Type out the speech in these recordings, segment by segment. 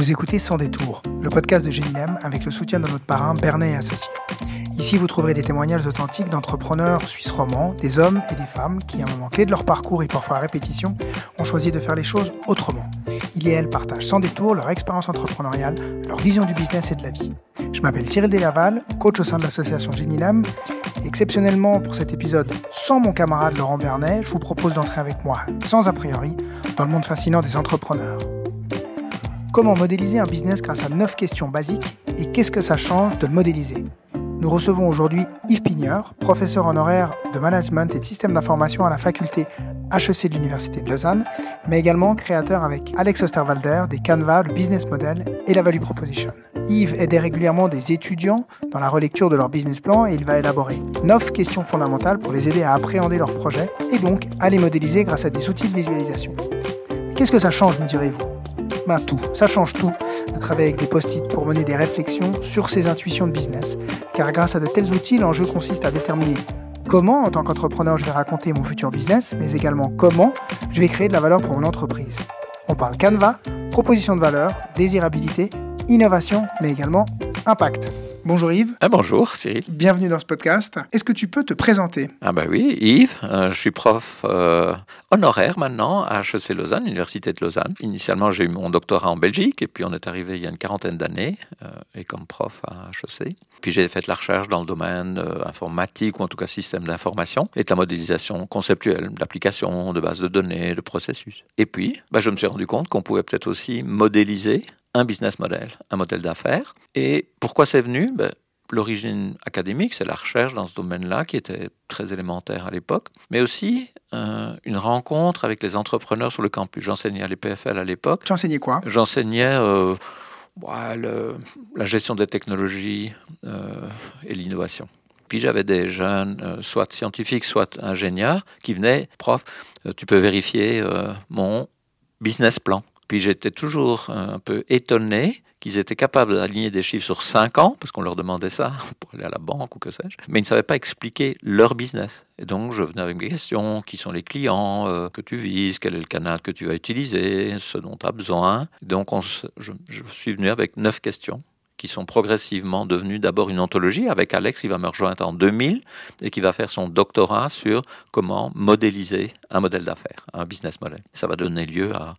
Vous écoutez Sans détour, le podcast de Génilem avec le soutien de notre parrain Bernet et Associés. Ici, vous trouverez des témoignages authentiques d'entrepreneurs suisses romans, des hommes et des femmes qui, à un moment clé de leur parcours et parfois à répétition, ont choisi de faire les choses autrement. Ils et elles partagent sans détour leur expérience entrepreneuriale, leur vision du business et de la vie. Je m'appelle Cyril Delaval, coach au sein de l'association Génilem. Exceptionnellement pour cet épisode, sans mon camarade Laurent Bernet, je vous propose d'entrer avec moi, sans a priori, dans le monde fascinant des entrepreneurs. Comment modéliser un business grâce à 9 questions basiques et qu'est-ce que ça change de modéliser Nous recevons aujourd'hui Yves Pigneur, professeur honoraire de management et de système d'information à la faculté HEC de l'Université de Lausanne, mais également créateur avec Alex Osterwalder des Canva, le business model et la value proposition. Yves aide régulièrement des étudiants dans la relecture de leur business plan et il va élaborer 9 questions fondamentales pour les aider à appréhender leur projet et donc à les modéliser grâce à des outils de visualisation. Qu'est-ce que ça change, me direz-vous? Ben, tout, ça change tout de travailler avec des post-it pour mener des réflexions sur ses intuitions de business. Car grâce à de tels outils, l'enjeu consiste à déterminer comment, en tant qu'entrepreneur, je vais raconter mon futur business, mais également comment je vais créer de la valeur pour mon entreprise. On parle Canva, proposition de valeur, désirabilité, innovation, mais également impact. Bonjour Yves. Ah, bonjour Cyril. Bienvenue dans ce podcast. Est-ce que tu peux te présenter? Ah bah oui, Yves, euh, je suis prof euh, honoraire maintenant à HEC Lausanne, Université de Lausanne. Initialement, j'ai eu mon doctorat en Belgique et puis on est arrivé il y a une quarantaine d'années euh, et comme prof à HEC. Puis j'ai fait de la recherche dans le domaine informatique ou en tout cas système d'information et de la modélisation conceptuelle, d'application, de bases de données, de processus. Et puis, bah, je me suis rendu compte qu'on pouvait peut-être aussi modéliser un business model, un modèle d'affaires. Et pourquoi c'est venu? Ben, L'origine académique, c'est la recherche dans ce domaine-là qui était très élémentaire à l'époque, mais aussi euh, une rencontre avec les entrepreneurs sur le campus. J'enseignais à l'EPFL à l'époque. Tu enseignais quoi? J'enseignais euh, la gestion des technologies euh, et l'innovation. Puis j'avais des jeunes, soit scientifiques, soit ingénieurs, qui venaient, prof, tu peux vérifier mon business plan. Puis j'étais toujours un peu étonné qu'ils étaient capables d'aligner des chiffres sur 5 ans, parce qu'on leur demandait ça pour aller à la banque ou que sais-je, mais ils ne savaient pas expliquer leur business. Et donc je venais avec des questions, qui sont les clients euh, que tu vises, quel est le canal que tu vas utiliser, ce dont tu as besoin. Donc on, je, je suis venu avec 9 questions qui sont progressivement devenues d'abord une anthologie avec Alex qui va me rejoindre en 2000 et qui va faire son doctorat sur comment modéliser un modèle d'affaires, un business model. Ça va donner lieu à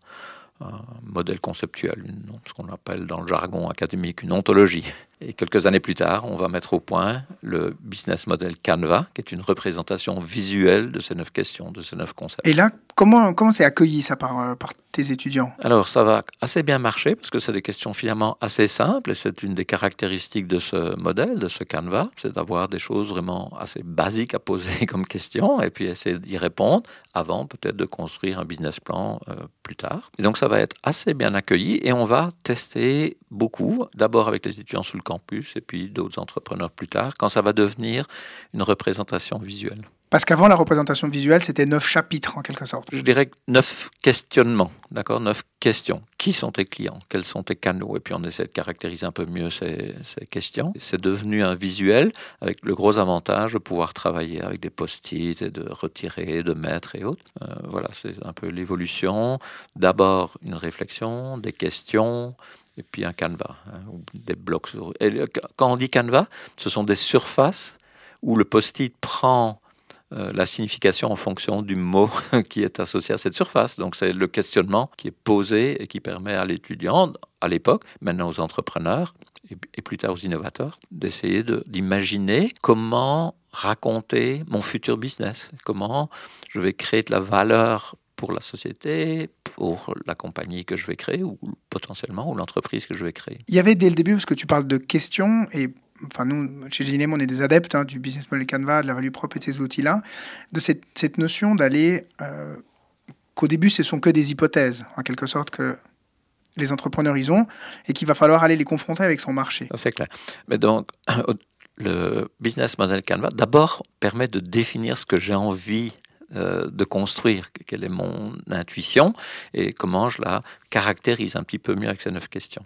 un modèle conceptuel, ce qu'on appelle dans le jargon académique une ontologie. Et quelques années plus tard, on va mettre au point le business model Canva, qui est une représentation visuelle de ces neuf questions, de ces neuf concepts. Et là, comment comment c'est accueilli ça par, euh, par tes étudiants? Alors, ça va assez bien marcher parce que c'est des questions finalement assez simples et c'est une des caractéristiques de ce modèle, de ce Canva, c'est d'avoir des choses vraiment assez basiques à poser comme questions et puis essayer d'y répondre avant peut-être de construire un business plan euh, plus tard. Et donc, ça va être assez bien accueilli et on va tester beaucoup, d'abord avec les étudiants sous le campus et puis d'autres entrepreneurs plus tard, quand ça va devenir une représentation visuelle. Parce qu'avant, la représentation visuelle, c'était neuf chapitres en quelque sorte. Je dirais neuf questionnements, d'accord Neuf questions. Qui sont tes clients? Quels sont tes canaux? Et puis on essaie de caractériser un peu mieux ces, ces questions. C'est devenu un visuel avec le gros avantage de pouvoir travailler avec des post-it et de retirer, de mettre et autres. Euh, voilà, c'est un peu l'évolution. D'abord une réflexion, des questions, et puis un canevas, hein, des blocs. Et quand on dit canevas, ce sont des surfaces où le post-it prend euh, la signification en fonction du mot qui est associé à cette surface. Donc c'est le questionnement qui est posé et qui permet à l'étudiant, à l'époque, maintenant aux entrepreneurs et, plus tard aux innovateurs, d'essayer d'imaginer comment raconter mon futur business, comment je vais créer de la valeur pour la société, pour la compagnie que je vais créer ou potentiellement ou l'entreprise que je vais créer. Il y avait dès le début, parce que tu parles de questions et enfin nous, chez Ginem, on est des adeptes hein, du business model Canva, de la value propre et de ces outils-là, de cette, cette notion d'aller, euh, qu'au début, ce sont que des hypothèses, en quelque sorte, que les entrepreneurs ils ont, et qu'il va falloir aller les confronter avec son marché. C'est clair. Mais donc, le business model Canva, d'abord, permet de définir ce que j'ai envie euh, de construire, quelle est mon intuition et comment je la caractérise un petit peu mieux avec ces neuf questions.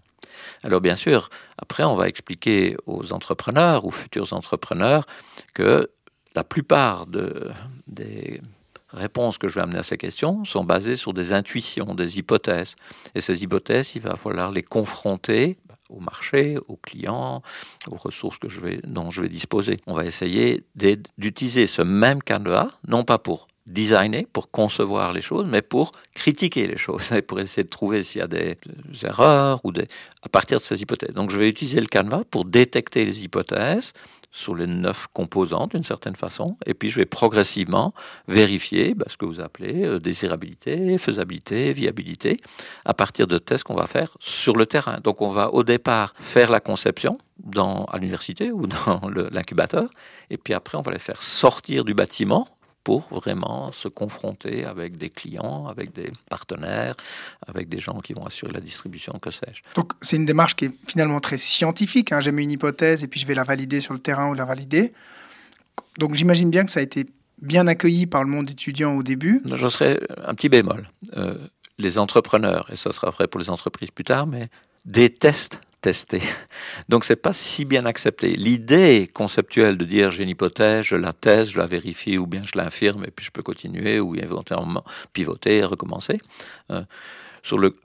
Alors bien sûr, après on va expliquer aux entrepreneurs ou futurs entrepreneurs que la plupart de, des réponses que je vais amener à ces questions sont basées sur des intuitions, des hypothèses. Et ces hypothèses, il va falloir les confronter au marché, aux clients, aux ressources que je vais, dont je vais disposer. On va essayer d'utiliser ce même canevas, non pas pour designer, pour concevoir les choses, mais pour critiquer les choses, et pour essayer de trouver s'il y a des, erreurs ou des, à partir de ces hypothèses. Donc je vais utiliser le canevas pour détecter les hypothèses, sur les neuf composantes d'une certaine façon, et puis je vais progressivement vérifier bah, ce que vous appelez euh, désirabilité, faisabilité, viabilité, à partir de tests qu'on va faire sur le terrain. Donc on va au départ faire la conception dans, à l'université ou dans l'incubateur, et puis après on va les faire sortir du bâtiment pour vraiment se confronter avec des clients, avec des partenaires, avec des gens qui vont assurer la distribution, que sais-je. Donc c'est une démarche qui est finalement très scientifique. Hein. J'ai mis une hypothèse et puis je vais la valider sur le terrain ou la valider. Donc j'imagine bien que ça a été bien accueilli par le monde étudiant au début. Je serais un petit bémol. Euh, les entrepreneurs, et ça sera vrai pour les entreprises plus tard, mais détestent tester. Donc c'est pas si bien accepté. L'idée conceptuelle de dire j'ai une hypothèse, je la teste, je la vérifie ou bien je l'infirme et puis je peux continuer ou éventuellement pivoter, recommencer. Euh, sur le,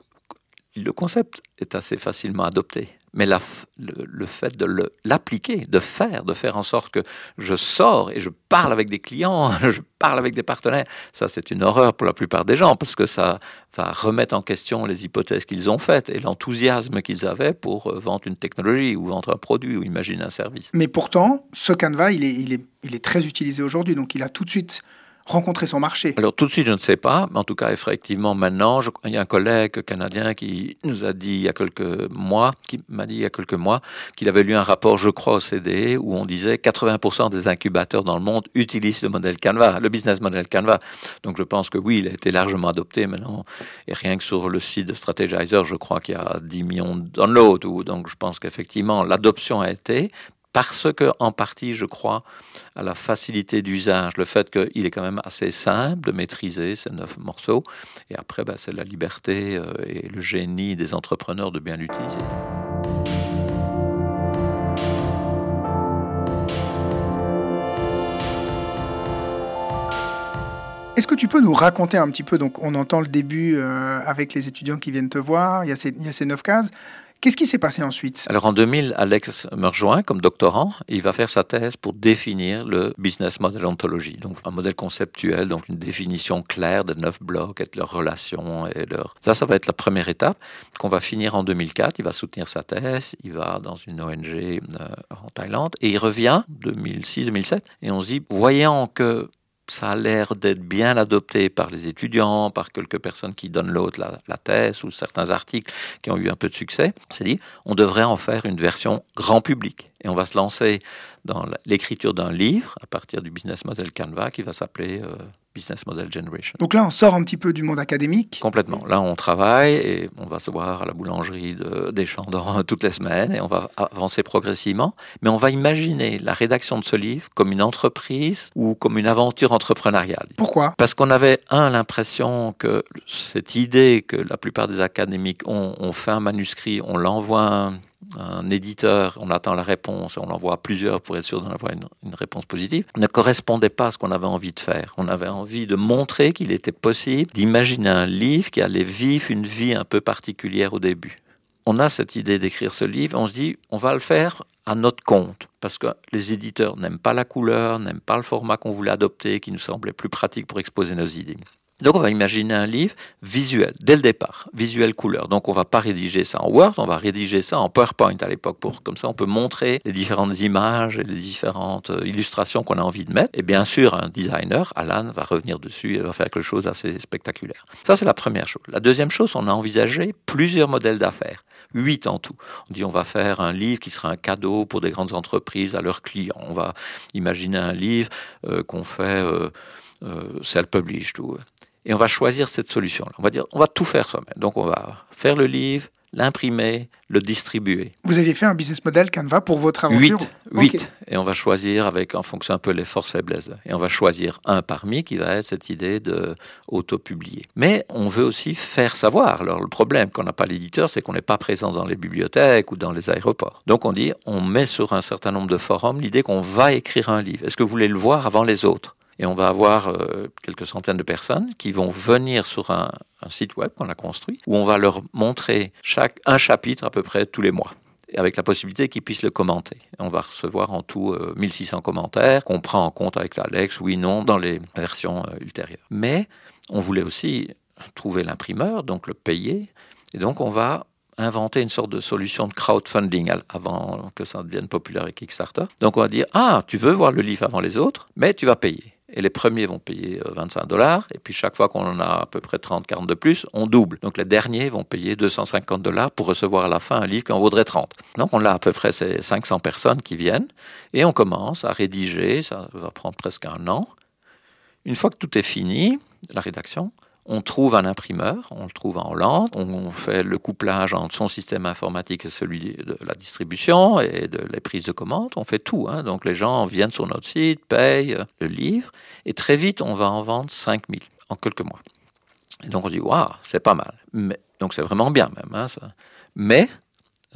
le concept est assez facilement adopté mais le, fait de l'appliquer, de faire, de faire en sorte que je sors et je parle avec des clients, je parle avec des partenaires, ça c'est une horreur pour la plupart des gens parce que ça va remettre en question les hypothèses qu'ils ont faites et l'enthousiasme qu'ils avaient pour euh, vendre une technologie ou vendre un produit ou imaginer un service. Mais pourtant, ce Canva, il est, il est très utilisé aujourd'hui, donc il a tout de suite rencontrer son marché Alors tout de suite, je ne sais pas, mais en tout cas, effectivement, maintenant, il y a un collègue canadien qui nous a dit il y a quelques mois, qui m'a dit il y a quelques mois, qu'il avait lu un rapport, je crois, au CDE, où on disait 80% des incubateurs dans le monde utilisent le modèle Canva, le business model Canva. Donc je pense que oui, il a été largement adopté maintenant. Et rien que sur le site de Strategizer, je crois qu'il y a 10 millions de downloads. Donc je pense qu'effectivement, l'adoption a été, parce que, en partie, je crois à la facilité d'usage, le fait qu'il est quand même assez simple de maîtriser ces neuf morceaux. Et après, bah, c'est la liberté euh, et le génie des entrepreneurs de bien l'utiliser. Est-ce que tu peux nous raconter un petit peu, donc on entend le début euh, avec les étudiants qui viennent te voir, il y a ces neuf cases, Qu'est-ce qui s'est passé ensuite? Alors en 2000, Alex me rejoint comme doctorant. Il va faire sa thèse pour définir le business model ontologie, donc un modèle conceptuel, donc une définition claire de neuf blocs et de leurs relations et leur. Ça, ça va être la première étape qu'on va finir en 2004. Il va soutenir sa thèse. Il va dans une ONG euh, en Thaïlande et il revient 2006-2007 et on se dit, voyant que ça a l'air d'être bien adopté par les étudiants, par quelques personnes qui donnent l'autre la, thèse ou certains articles qui ont eu un peu de succès. C'est dit, on devrait en faire une version grand public. Et on va se lancer dans l'écriture d'un livre à partir du business model Canva qui va s'appeler euh, Business Model Generation. Donc là, on sort un petit peu du monde académique Complètement. Là, on travaille et on va se voir à la boulangerie de, des Chandans toutes les semaines et on va avancer progressivement. Mais on va imaginer la rédaction de ce livre comme une entreprise ou comme une aventure entrepreneuriale. Pourquoi? Parce qu'on avait, un, l'impression que cette idée que la plupart des académiques ont, on fait un manuscrit, on l'envoie un éditeur, on attend la réponse, on l'envoie à plusieurs pour être sûr d'en avoir une, une, réponse positive, ne correspondait pas à ce qu'on avait envie de faire. On avait envie de montrer qu'il était possible d'imaginer un livre qui allait vivre une vie un peu particulière au début. On a cette idée d'écrire ce livre, on se dit, on va le faire à notre compte, parce que les éditeurs n'aiment pas la couleur, n'aiment pas le format qu'on voulait adopter, qui nous semblait plus pratique pour exposer nos idées. Donc on va imaginer un livre visuel, dès le départ, visuel couleur. Donc on va pas rédiger ça en Word, on va rédiger ça en PowerPoint à l'époque, pour comme ça on peut montrer les différentes images et les différentes euh, illustrations qu'on a envie de mettre. Et bien sûr, un designer, Alan, va revenir dessus et va faire quelque chose d'assez spectaculaire. Ça c'est la première chose. La deuxième chose, on a envisagé plusieurs modèles d'affaires huit en tout. On dit on va faire un livre qui sera un cadeau pour des grandes entreprises à leurs clients. On va imaginer un livre euh, qu'on fait euh, self-published. Et on va choisir cette solution-là. On va dire, on va tout faire soi-même. Donc on va faire le livre, l'imprimer, le distribuer. Vous aviez fait un business model Canva pour votre aventure Huit. Et on va choisir avec, en fonction un peu les forces faiblesses. Et on va choisir un parmi qui va être cette idée de auto-publier. Mais on veut aussi faire savoir. Alors le problème qu'on n'a pas l'éditeur, c'est qu'on n'est pas présent dans les bibliothèques ou dans les aéroports. Donc on dit, on met sur un certain nombre de forums l'idée qu'on va écrire un livre. Est-ce que vous voulez le voir avant les autres? Et on va avoir euh, quelques centaines de personnes qui vont venir sur un, site web qu'on a construit, où on va leur montrer chaque, un chapitre à peu près tous les mois avec la possibilité qu'ils puissent le commenter. On va recevoir en tout 1600 commentaires qu'on prend en compte avec l'Alex, oui, non, dans les versions ultérieures. Mais on voulait aussi trouver l'imprimeur, donc le payer, et donc on va inventer une sorte de solution de crowdfunding avant que ça devienne populaire avec Kickstarter. Donc on va dire, ah, tu veux voir le livre avant les autres, mais tu vas payer. Et les premiers vont payer 25 euh, dollars, et puis chaque fois qu'on en a à peu près 30, 40 de plus, on double. Donc les derniers vont payer 250 dollars pour recevoir à la fin un livre qui en vaudrait 30. Donc on a à peu près ces 500 personnes qui viennent, et on commence à rédiger, ça va prendre presque un an. Une fois que tout est fini, la rédaction, on trouve un imprimeur, on le trouve en Hollande, on fait le couplage entre son système informatique et celui de la distribution et de les prises de commande, on fait tout. Hein. Donc les gens viennent sur notre site, payent le livre, et très vite on va en vendre 5000 en quelques mois. Donc on se dit, waouh, c'est pas mal. Donc c'est vraiment bien même. Hein, ça. Mais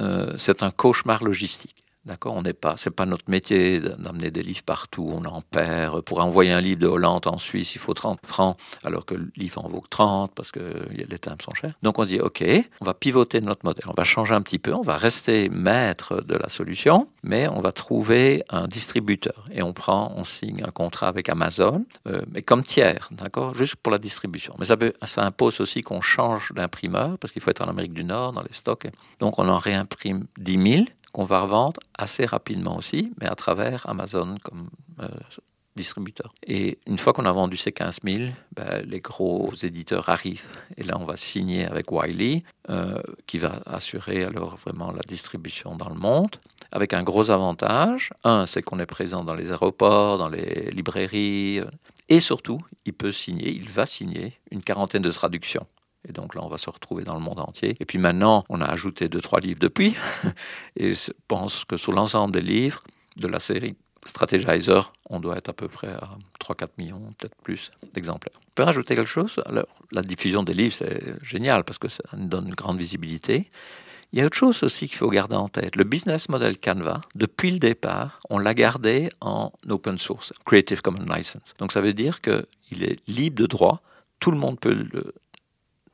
euh, c'est un cauchemar logistique. D'accord, on n'est pas, c'est pas notre métier d'amener des livres partout, on en perd. Pour envoyer un livre de Hollande en Suisse, il faut 30 francs, alors que le livre en vaut 30 parce que les timbres sont chers. Donc on se dit, ok, on va pivoter notre modèle, on va changer un petit peu, on va rester maître de la solution, mais on va trouver un distributeur et on prend, on signe un contrat avec Amazon, euh, mais comme tiers, d'accord, juste pour la distribution. Mais ça, ça impose aussi qu'on change d'imprimeur parce qu'il faut être en Amérique du Nord dans les stocks. Donc on en réimprime 10 000 qu'on va revendre assez rapidement aussi, mais à travers Amazon comme euh, distributeur. Et une fois qu'on a vendu ces 15 000, ben, les gros éditeurs arrivent. Et là, on va signer avec Wiley, euh, qui va assurer alors vraiment la distribution dans le monde, avec un gros avantage. Un, c'est qu'on est présent dans les aéroports, dans les librairies, euh, et surtout, il peut signer, il va signer une quarantaine de traductions. Et donc là, on va se retrouver dans le monde entier. Et puis maintenant, on a ajouté deux, trois livres depuis. Et je pense que sur l'ensemble des livres de la série Strategizer, on doit être à peu près à 3-4 millions, peut-être plus d'exemplaires. On peut rajouter quelque chose? Alors, la diffusion des livres, c'est génial parce que ça nous donne une grande visibilité. Il y a autre chose aussi qu'il faut garder en tête. Le business model Canva, depuis le départ, on l'a gardé en open source, Creative Commons License. Donc ça veut dire qu'il est libre de droit. Tout le monde peut le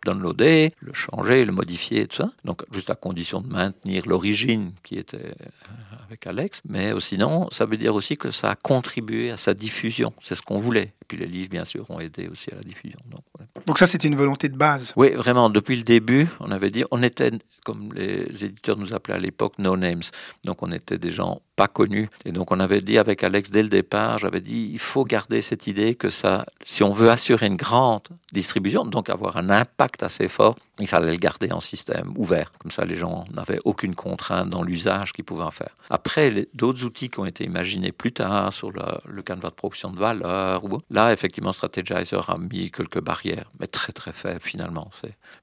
downloader, le changer, le modifier, tout ça. Donc, juste à condition de maintenir l'origine qui était euh, avec Alex. Mais sinon, ça veut dire aussi que ça a contribué à sa diffusion. C'est ce qu'on voulait. Et puis les livres, bien sûr, ont aidé aussi à la diffusion. Donc, Donc ça, c'était une volonté de base. Oui, vraiment. Depuis le début, on avait dit, on était, comme les éditeurs nous appelaient à l'époque, no names. Donc on était des gens pas connus. Et donc on avait dit avec Alex dès le départ, j'avais dit, il faut garder cette idée que ça, si on veut assurer une grande distribution, donc avoir un impact assez fort, il fallait le garder en système ouvert. Comme ça, les gens n'avaient aucune contrainte dans l'usage qu'ils pouvaient en faire. Après, d'autres outils qui ont été imaginés plus tard sur le, le canevas de production de valeur, là, effectivement, Strategizer a mis quelques barrières, mais très très faibles finalement.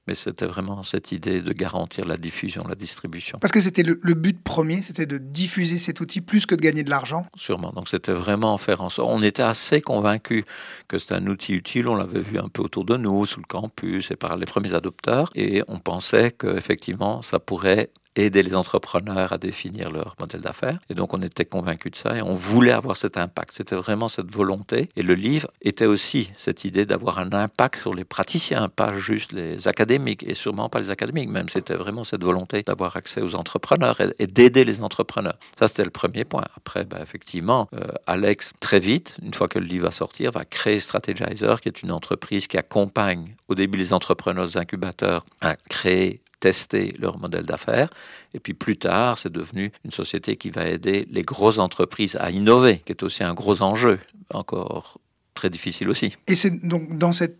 Mais c'était vraiment cette idée de garantir la diffusion, la distribution. Parce que c'était le, but premier, c'était de diffuser cet outil plus que de gagner de l'argent Sûrement. Donc c'était vraiment faire en sorte. On était assez convaincus que c'était un outil utile. On l'avait vu un peu autour de nous, sous le campus et par les premiers adopteurs. Et on pensait qu'effectivement, ça pourrait aider les entrepreneurs à définir leur modèle d'affaires. Et donc on était convaincus de ça et on voulait avoir cet impact. C'était vraiment cette volonté. Et le livre était aussi cette idée d'avoir un impact sur les praticiens, pas juste les académiques et sûrement pas les académiques même. C'était vraiment cette volonté d'avoir accès aux entrepreneurs et, d'aider les entrepreneurs. Ça c'était le premier point. Après, ben, effectivement, euh, Alex très vite, une fois que le livre va sortir, va créer Strategizer, qui est une entreprise qui accompagne au début les entrepreneurs incubateurs à créer tester leur modèle d'affaires. Et puis plus tard, c'est devenu une société qui va aider les grosses entreprises à innover, qui est aussi un gros enjeu, encore très difficile aussi. Et c'est donc dans cette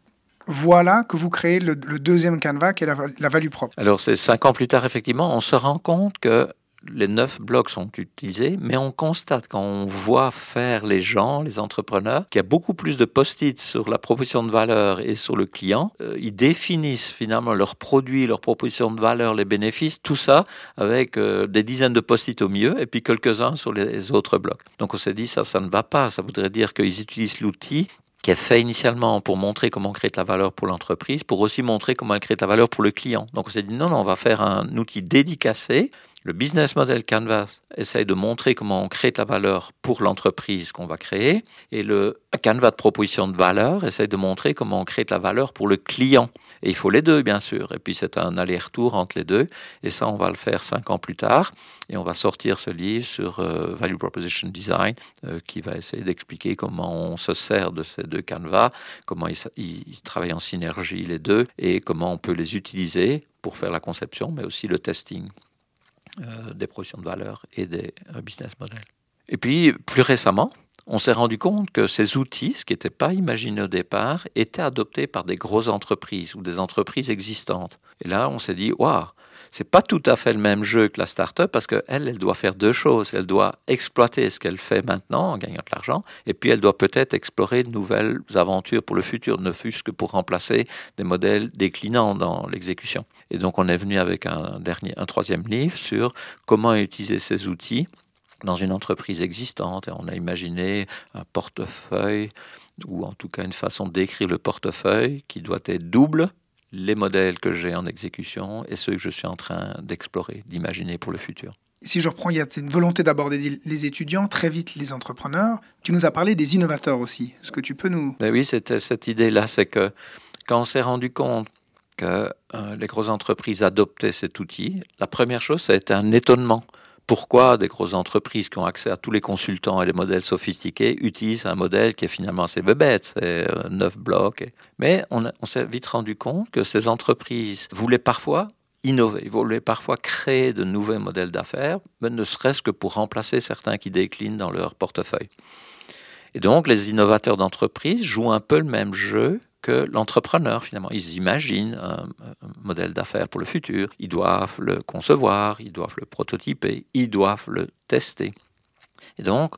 voie-là que vous créez le, deuxième canevas, qui est la, la value propre. Alors c'est cinq ans plus tard, effectivement, on se rend compte que les neuf blocs sont utilisés, mais on constate quand on voit faire les gens, les entrepreneurs, qu'il y a beaucoup plus de post-it sur la proposition de valeur et sur le client. Euh, ils définissent finalement leurs produits, leurs propositions de valeur, les bénéfices, tout ça avec euh, des dizaines de post-it au mieux et puis quelques-uns sur les autres blocs. Donc on s'est dit ça, ça ne va pas. Ça voudrait dire qu'ils utilisent l'outil qui est fait initialement pour montrer comment créer de la valeur pour l'entreprise, pour aussi montrer comment elle crée de la valeur pour le client. Donc on s'est dit non, non, on va faire un outil dédicacé Le business model Canvas essaye de montrer comment on crée de la valeur pour l'entreprise qu'on va créer. Et le Canvas de proposition de valeur essaye de montrer comment on crée de la valeur pour le client. Et il faut les deux, bien sûr. Et puis c'est un aller-retour entre les deux. Et ça, on va le faire cinq ans plus tard. Et on va sortir ce livre sur euh, Value Proposition Design euh, qui va essayer d'expliquer comment on se sert de ces deux canevas, comment ils, ils travaillent en synergie les deux et comment on peut les utiliser pour faire la conception, mais aussi le testing. Euh, des propositions de valeur et des euh, business models. Et puis, plus récemment, on s'est rendu compte que ces outils, ce qui n'était pas imaginé au départ, étaient adoptés par des grosses entreprises ou des entreprises existantes. Et là, on s'est dit, waouh, c'est pas tout à fait le même jeu que la start-up parce qu'elle, elle doit faire deux choses. Elle doit exploiter ce qu'elle fait maintenant en gagnant de l'argent, et puis elle doit peut-être explorer de nouvelles aventures pour le futur, ne fût-ce que pour remplacer des modèles déclinants dans l'exécution. Et donc, on est venu avec un, dernier, un troisième livre sur comment utiliser ces outils dans une entreprise existante. Et on a imaginé un portefeuille, ou en tout cas une façon d'écrire le portefeuille qui doit être double les modèles que j'ai en exécution et ceux que je suis en train d'explorer, d'imaginer pour le futur. Si je reprends, il y a une volonté d'aborder les étudiants, très vite les entrepreneurs. Tu nous as parlé des innovateurs aussi. Est-ce que tu peux nous... Ben oui, c'était cette idée-là, c'est que quand on s'est rendu compte que euh, les grosses entreprises adoptaient cet outil, la première chose, ça a été un étonnement. Pourquoi des grosses entreprises qui ont accès à tous les consultants et les modèles sophistiqués utilisent un modèle qui est finalement assez bébête, c'est euh, neuf blocs. Mais on, s'est vite rendu compte que ces entreprises voulaient parfois innover, voulaient parfois créer de nouveaux modèles d'affaires, mais ne serait-ce que pour remplacer certains qui déclinent dans leur portefeuille. Et donc, les innovateurs d'entreprise jouent un peu le même jeu que l'entrepreneur, finalement. Ils imaginent un, modèle d'affaires pour le futur, ils doivent le concevoir, ils doivent le prototyper, ils doivent le tester. Et donc,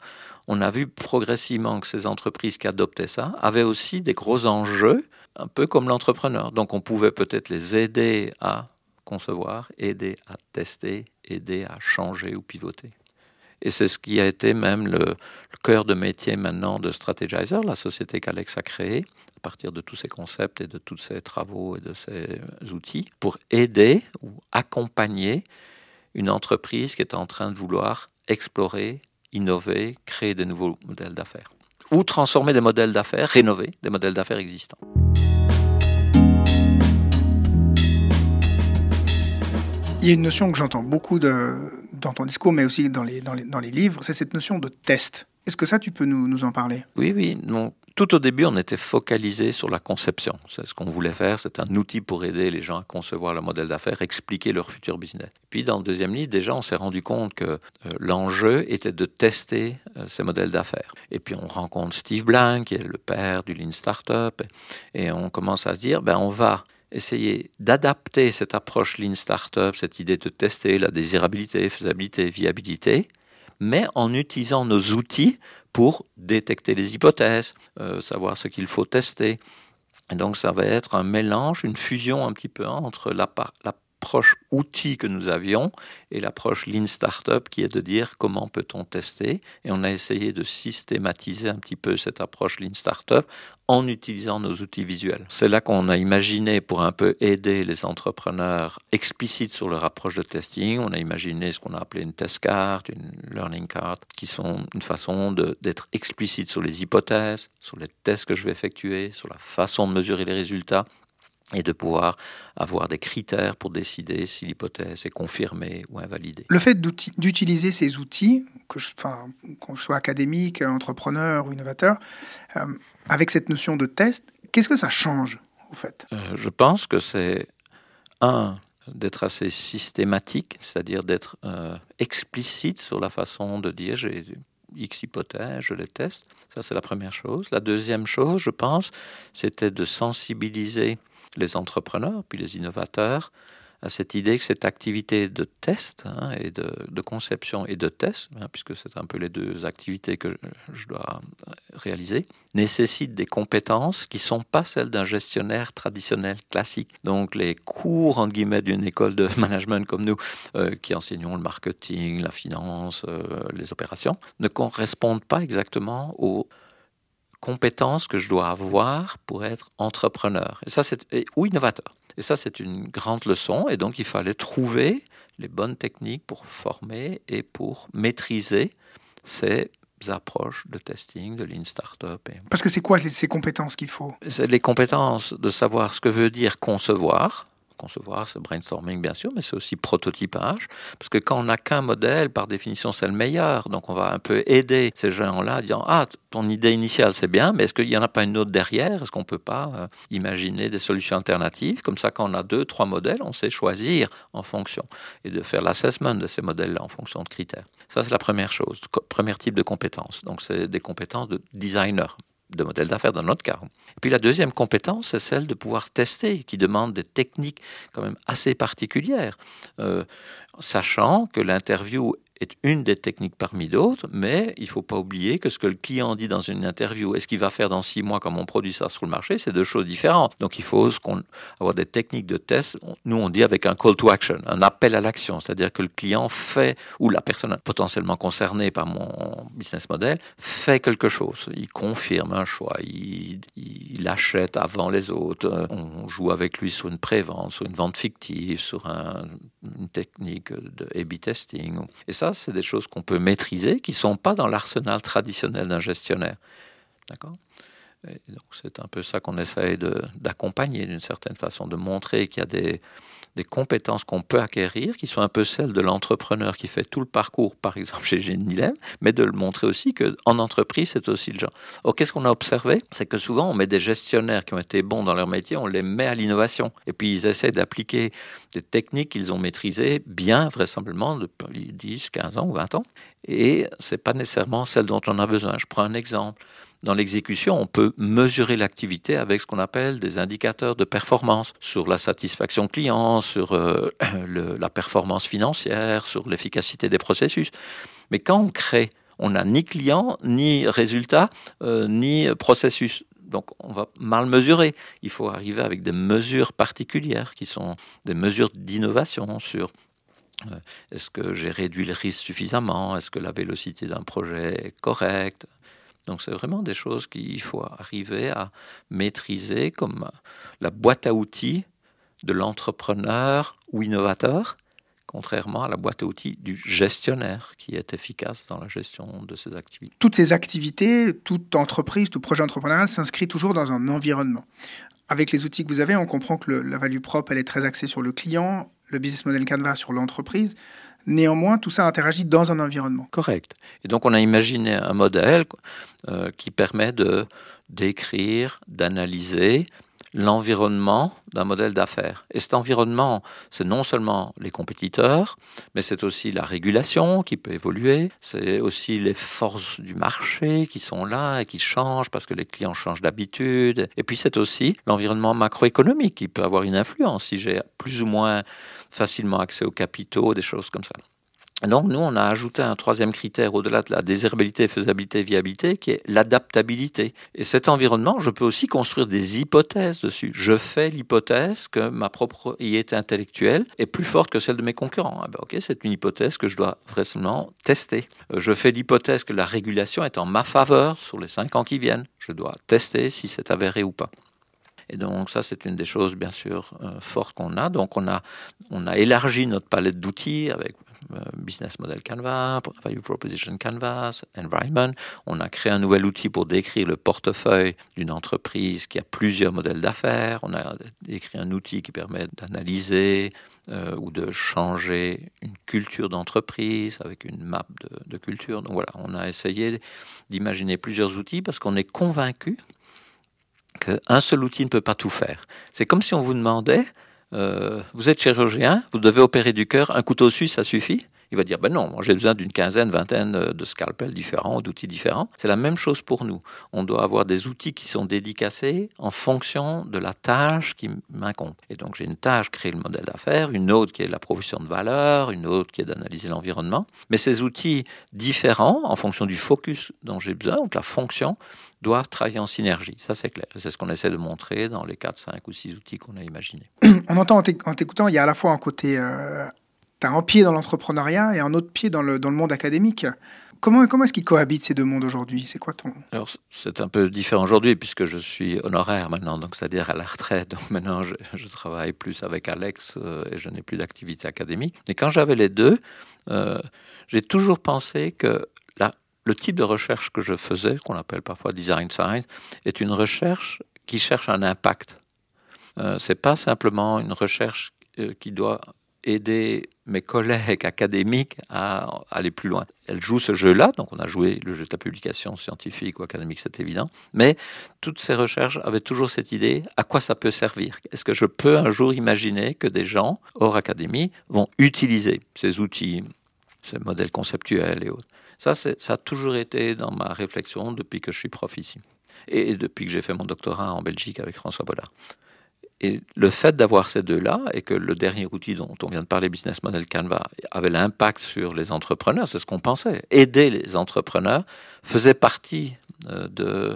on a vu progressivement que ces entreprises qui adoptaient ça avaient aussi des gros enjeux, un peu comme l'entrepreneur. Donc, on pouvait peut-être les aider à concevoir, aider à tester, aider à changer ou pivoter. Et c'est ce qui a été même le, le, cœur de métier maintenant de Strategizer, la société qu'Alex a créée, partir de tous ces concepts et de tous ces travaux et de ces outils pour aider ou accompagner une entreprise qui est en train de vouloir explorer, innover, créer de nouveaux modèles d'affaires ou transformer des modèles d'affaires, rénover des modèles d'affaires existants. Il y a une notion que j'entends beaucoup de, dans ton discours, mais aussi dans les, dans les, dans les livres, c'est cette notion de test. Est-ce que ça, tu peux nous, nous en parler? Oui, oui. Non. Tout au début, on était focalisé sur la conception. C'est ce qu'on voulait faire. C'est un outil pour aider les gens à concevoir le modèle d'affaires, expliquer leur futur business. Puis, dans le deuxième livre, déjà, on s'est rendu compte que euh, l'enjeu était de tester euh, ces modèles d'affaires. Et puis, on rencontre Steve Blank, qui est le père du Lean Startup, et on commence à se dire, ben, on va essayer d'adapter cette approche Lean Startup, cette idée de tester la désirabilité, faisabilité, viabilité, mais en utilisant nos outils pour détecter les hypothèses, euh, savoir ce qu'il faut tester. Donc ça va être un mélange, une fusion un petit peu entre la, la l'approche outil que nous avions et l'approche Lean Startup qui est de dire comment peut-on tester. Et on a essayé de systématiser un petit peu cette approche Lean Startup en utilisant nos outils visuels. C'est là qu'on a imaginé pour un peu aider les entrepreneurs explicites sur leur approche de testing. On a imaginé ce qu'on a appelé une test card, une learning card, qui sont une façon d'être explicite sur les hypothèses, sur les tests que je vais effectuer, sur la façon de mesurer les résultats et de pouvoir avoir des critères pour décider si l'hypothèse est confirmée ou invalidée. Le fait d'utiliser ces outils, que je, enfin, qu'on sois académique, entrepreneur ou innovateur, euh, avec cette notion de test, qu'est-ce que ça change au fait? Euh, Je pense que c'est un d'être assez systématique, c'est-à-dire d'être euh, explicite sur la façon de dire j'ai X hypothèses, je les teste. Ça, c'est la première chose. La deuxième chose, je pense, c'était de sensibiliser les entrepreneurs, puis les innovateurs, à cette idée que cette activité de test hein, et de, conception et de test, hein, puisque c'est un peu les deux activités que je dois réaliser, nécessite des compétences qui ne sont pas celles d'un gestionnaire traditionnel classique. Donc les cours, entre guillemets, d'une école de management comme nous, euh, qui enseignons le marketing, la finance, euh, les opérations, ne correspondent pas exactement aux compétences que je dois avoir pour être entrepreneur. Et ça, c'est ou innovateur. Et ça, c'est une grande leçon. Et donc, il fallait trouver les bonnes techniques pour former et pour maîtriser ces approches de testing, de Lean Startup. Parce que c'est quoi ces compétences qu'il faut? C'est les compétences de savoir ce que veut dire concevoir, concevoir, c'est brainstorming bien sûr, mais c'est aussi prototypage, parce que quand on n'a qu'un modèle, par définition, c'est le meilleur. Donc on va un peu aider ces gens-là, en disant ah ton idée initiale c'est bien, mais est-ce qu'il n'y en a pas une autre derrière? Est-ce qu'on peut pas euh, imaginer des solutions alternatives? Comme ça, quand on a deux, trois modèles, on sait choisir en fonction et de faire l'assessment de ces modèles-là en fonction de critères. Ça c'est la première chose, premier type de compétences. Donc c'est des compétences de designer de modèle d'affaires dans notre cas. Et puis la deuxième compétence, c'est celle de pouvoir tester, qui demande des techniques quand même assez particulières, euh, sachant que l'interview est une des techniques parmi d'autres, mais il ne faut pas oublier que ce que le client dit dans une interview et ce qu'il va faire dans six mois quand on produit ça sur le marché, c'est deux choses différentes. Donc il faut avoir des techniques de test. Nous, on dit avec un call to action, un appel à l'action, c'est-à-dire que le client fait, ou la personne potentiellement concernée par mon business model, fait quelque chose. Il confirme un choix, il, il achète avant les autres, on joue avec lui sur une prévente, sur une vente fictive, sur une technique de A-B testing. Et ça, c'est des choses qu'on peut maîtriser, qui ne sont pas dans l'arsenal traditionnel d'un gestionnaire. D'accord? C'est un peu ça qu'on essaye d'accompagner d'une certaine façon, de montrer qu'il y a des, des compétences qu'on peut acquérir, qui sont un peu celles de l'entrepreneur qui fait tout le parcours, par exemple chez Genilem, mais de le montrer aussi qu'en entreprise, c'est aussi le genre. Or, qu'est-ce qu'on a observé? C'est que souvent, on met des gestionnaires qui ont été bons dans leur métier, on les met à l'innovation. Et puis, ils essaient d'appliquer des techniques qu'ils ont maîtrisées bien, vraisemblablement, depuis 10, 15 ans ou 20 ans. Et ce n'est pas nécessairement celles dont on a besoin. Je prends un exemple dans l'exécution, on peut mesurer l'activité avec ce qu'on appelle des indicateurs de performance sur la satisfaction client, sur euh, la performance financière, sur l'efficacité des processus. Mais quand on crée, on n'a ni client, ni résultat, euh, ni processus. Donc on va mal mesurer. Il faut arriver avec des mesures particulières qui sont des mesures d'innovation sur euh, est-ce que j'ai réduit le risque suffisamment? Est-ce que la vélocité d'un projet est correcte? Donc c'est vraiment des choses qu'il faut arriver à maîtriser comme la boîte à outils de l'entrepreneur ou innovateur, contrairement à la boîte à outils du gestionnaire qui est efficace dans la gestion de ces activités. Toutes ces activités, toute entreprise, tout projet entrepreneurial s'inscrit toujours dans un environnement. Avec les outils que vous avez, on comprend que la value propre, elle est très axée sur le client, le business model Canva sur l'entreprise. Néanmoins, tout ça interagit dans un environnement. Correct. Et donc, on a imaginé un modèle euh, qui permet de d'écrire, d'analyser l'environnement d'un modèle d'affaires. Et cet environnement, c'est non seulement les compétiteurs, mais c'est aussi la régulation qui peut évoluer, c'est aussi les forces du marché qui sont là et qui changent parce que les clients changent d'habitude. Et puis c'est aussi l'environnement macroéconomique qui peut avoir une influence si j'ai plus ou moins facilement accès aux capitaux, des choses comme ça. Donc nous, on a ajouté un troisième critère au-delà de la désirabilité, faisabilité, viabilité, qui est l'adaptabilité. Et cet environnement, je peux aussi construire des hypothèses dessus. Je fais l'hypothèse que ma propriété intellectuelle est plus forte que celle de mes concurrents. Ah ben ok, c'est une hypothèse que je dois vraisemblablement tester. Euh, je fais l'hypothèse que la régulation est en ma faveur sur les cinq ans qui viennent. Je dois tester si c'est avéré ou pas. Et donc ça, c'est une des choses, bien sûr, euh, fortes qu'on a. Donc on a, on a élargi notre palette d'outils avec business Model Canvas, Value Proposition Canvas, Environment. On a créé un nouvel outil pour décrire le portefeuille d'une entreprise qui a plusieurs modèles d'affaires. On a écrit un outil qui permet d'analyser euh, ou de changer une culture d'entreprise avec une map de, culture. Donc voilà, on a essayé d'imaginer plusieurs outils parce qu'on est convaincu qu'un seul outil ne peut pas tout faire. C'est comme si on vous demandait euh, vous êtes chirurgien, vous devez opérer du cœur, un couteau suisse, ça suffit il va dire, ben non, j'ai besoin d'une quinzaine, vingtaine euh, de scalpels différents, d'outils différents. C'est la même chose pour nous. On doit avoir des outils qui sont dédicacés en fonction de la tâche qui m'incombe. Et donc j'ai une tâche, créer le modèle d'affaires, une autre qui est la provision de valeur, une autre qui est d'analyser l'environnement. Mais ces outils différents, en fonction du focus dont j'ai besoin, donc la fonction, doivent travailler en synergie. Ça, c'est clair. C'est ce qu'on essaie de montrer dans les 4, 5 ou 6 outils qu'on a imaginés. On entend en t'écoutant, il y a à la fois un côté... Euh, tu as un pied dans l'entrepreneuriat et un autre pied dans le, dans le monde académique. Comment, comment est-ce qu'ils cohabitent ces deux mondes aujourd'hui? C'est quoi ton... Alors, c'est un peu différent aujourd'hui puisque je suis honoraire maintenant, donc c'est-à-dire à la retraite. Donc maintenant, je, travaille plus avec Alex euh, et je n'ai plus d'activité académique. Mais quand j'avais les deux, euh, j'ai toujours pensé que la, le type de recherche que je faisais, qu'on appelle parfois design science, est une recherche qui cherche un impact. Euh, c'est pas simplement une recherche euh, qui doit aider mes collègues académiques à aller plus loin. Elle joue ce jeu-là, donc on a joué le jeu de la publication scientifique ou académique, c'est évident, mais toutes ces recherches avaient toujours cette idée, à quoi ça peut servir? Est-ce que je peux un jour imaginer que des gens hors académie vont utiliser ces outils, ces modèles conceptuels et autres? Ça, ça a toujours été dans ma réflexion depuis que je suis prof ici et depuis que j'ai fait mon doctorat en Belgique avec François Bollard. Et le fait d'avoir ces deux-là, et que le dernier outil dont on vient de parler, Business Model Canva, avait l'impact sur les entrepreneurs, c'est ce qu'on pensait. Aider les entrepreneurs faisait partie euh, de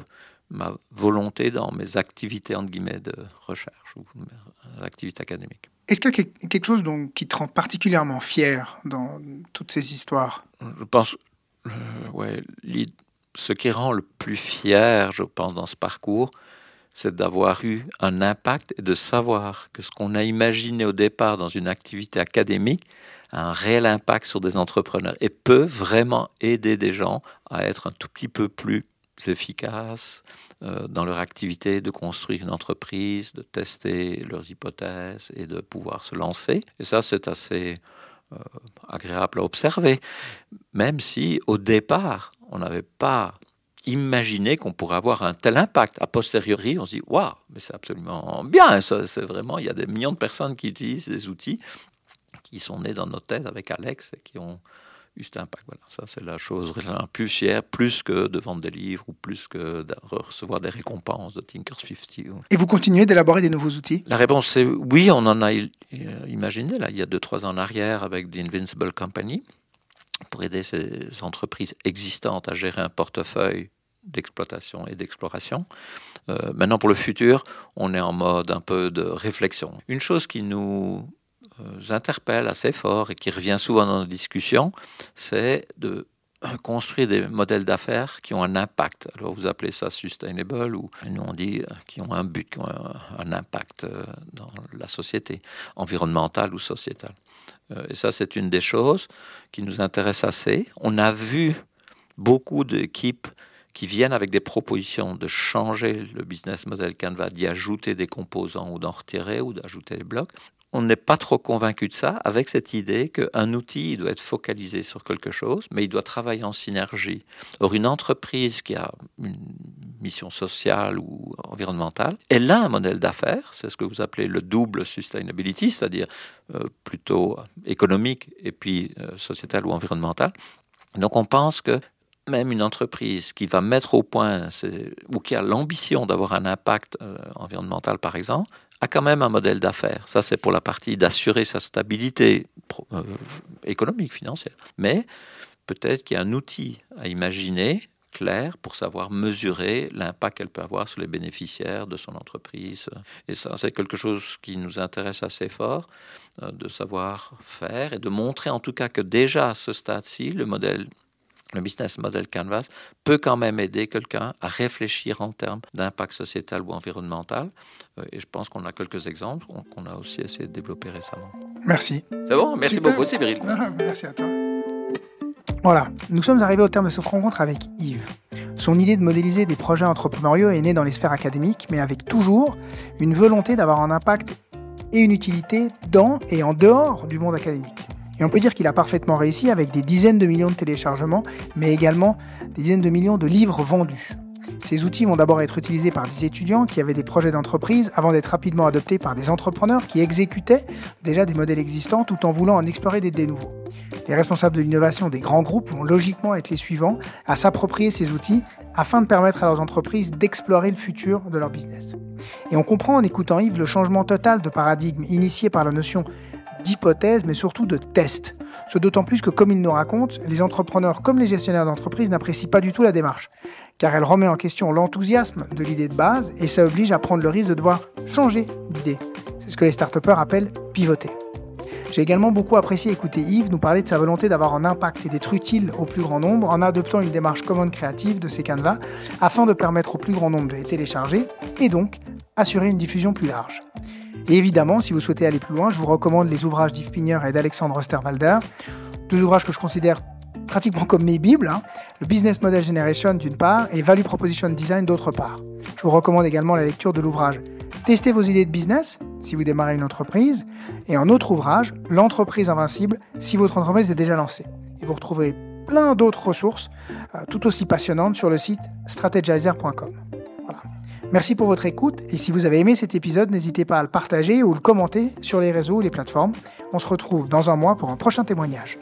ma volonté dans mes activités, entre guillemets, de recherche ou activités académiques. Est-ce qu'il y a quelque chose donc, qui te rend particulièrement fier dans toutes ces histoires? Je pense, ouais, ce qui rend le plus fier, je pense, dans ce parcours, c'est d'avoir eu un impact et de savoir que ce qu'on a imaginé au départ dans une activité académique a un réel impact sur des entrepreneurs et peut vraiment aider des gens à être un tout petit peu plus efficaces euh, dans leur activité, de construire une entreprise, de tester leurs hypothèses et de pouvoir se lancer. Et ça, c'est assez euh, agréable à observer, même si au départ, on n'avait pas imaginé qu'on pourrait avoir un tel impact. A posteriori, on se dit, waouh, mais c'est absolument bien, c'est vraiment, il y a des millions de personnes qui utilisent des outils qui sont nés dans nos têtes avec Alex et qui ont impact. Voilà, ça c'est la chose la plus chère, plus que de vendre des livres ou plus que de recevoir des récompenses de Thinkers 50. Et vous continuez d'élaborer des nouveaux outils? La réponse c'est oui, on en a imaginé là, il y a deux trois ans en arrière avec The Invincible Company pour aider ces entreprises existantes à gérer un portefeuille d'exploitation et d'exploration. Euh, maintenant, pour le futur, on est en mode un peu de réflexion. Une chose qui nous euh, interpelle assez fort et qui revient souvent dans nos discussions, c'est de construire des modèles d'affaires qui ont un impact. Alors vous appelez ça sustainable ou nous on dit euh, qui ont un but, qui ont un, impact dans la société, environnementale ou sociétale. Et ça c'est une des choses qui nous intéresse assez. On a vu beaucoup d'équipes qui viennent avec des propositions de changer le business model Canva, d'y ajouter des composants ou d'en retirer ou d'ajouter des blocs. On n'est pas trop convaincu de ça avec cette idée qu'un outil il doit être focalisé sur quelque chose, mais il doit travailler en synergie. Or, une entreprise qui a une mission sociale ou environnementale, elle a un modèle d'affaires, c'est ce que vous appelez le double sustainability, c'est-à-dire euh, plutôt économique et puis euh, sociétal ou environnemental. Donc on pense que même une entreprise qui va mettre au point ou qui a l'ambition d'avoir un impact euh, environnemental, par exemple, a quand même un modèle d'affaires. Ça, c'est pour la partie d'assurer sa stabilité euh, économique, financière. Mais peut-être qu'il y a un outil à imaginer clair pour savoir mesurer l'impact qu'elle peut avoir sur les bénéficiaires de son entreprise. Et ça, c'est quelque chose qui nous intéresse assez fort euh, de savoir faire et de montrer en tout cas que déjà à ce stade-ci, le modèle le business model Canvas peut quand même aider quelqu'un à réfléchir en termes d'impact sociétal ou environnemental. Euh, et je pense qu'on a quelques exemples qu'on a aussi essayé de développer récemment. Merci. C'est bon? Merci beaucoup, Cyril. Merci à toi. Voilà, nous sommes arrivés au terme de cette rencontre avec Yves. Son idée de modéliser des projets entrepreneuriaux est née dans les sphères académiques, mais avec toujours une volonté d'avoir un impact et une utilité dans et en dehors du monde académique. Et on peut dire qu'il a parfaitement réussi avec des dizaines de millions de téléchargements, mais également des dizaines de millions de livres vendus. Ces outils vont d'abord être utilisés par des étudiants qui avaient des projets d'entreprise avant d'être rapidement adoptés par des entrepreneurs qui exécutaient déjà des modèles existants tout en voulant en explorer des, nouveaux. Les responsables de l'innovation des grands groupes vont logiquement être les suivants à s'approprier ces outils afin de permettre à leurs entreprises d'explorer le futur de leur business. Et on comprend en écoutant Yves le changement total de paradigme initié par la notion d'hypothèses, mais surtout de tests. Ce d'autant plus que, comme il nous raconte, les entrepreneurs comme les gestionnaires d'entreprise n'apprécient pas du tout la démarche, car elle remet en question l'enthousiasme de l'idée de base et ça oblige à prendre le risque de devoir changer d'idée. C'est ce que les start appellent pivoter. J'ai également beaucoup apprécié écouter Yves nous parler de sa volonté d'avoir un impact et d'être utile au plus grand nombre en adoptant une démarche commune créative de ces canevas afin de permettre au plus grand nombre de les télécharger et donc assurer une diffusion plus large. Et évidemment, si vous souhaitez aller plus loin, je vous recommande les ouvrages d'Yves Pigner et d'Alexandre Osterwalder, deux ouvrages que je considère pratiquement comme mes bibles, hein. le Business Model Generation d'une part et Value Proposition Design d'autre part. Je vous recommande également la lecture de l'ouvrage Testez vos idées de business si vous démarrez une entreprise et un autre ouvrage, L'entreprise invincible si votre entreprise est déjà lancée. Et vous retrouverez plein d'autres ressources euh, tout aussi passionnantes sur le site strategizer.com. Merci pour votre écoute et si vous avez aimé cet épisode, n'hésitez pas à le partager ou le commenter sur les réseaux ou les plateformes. On se retrouve dans un mois pour un prochain témoignage.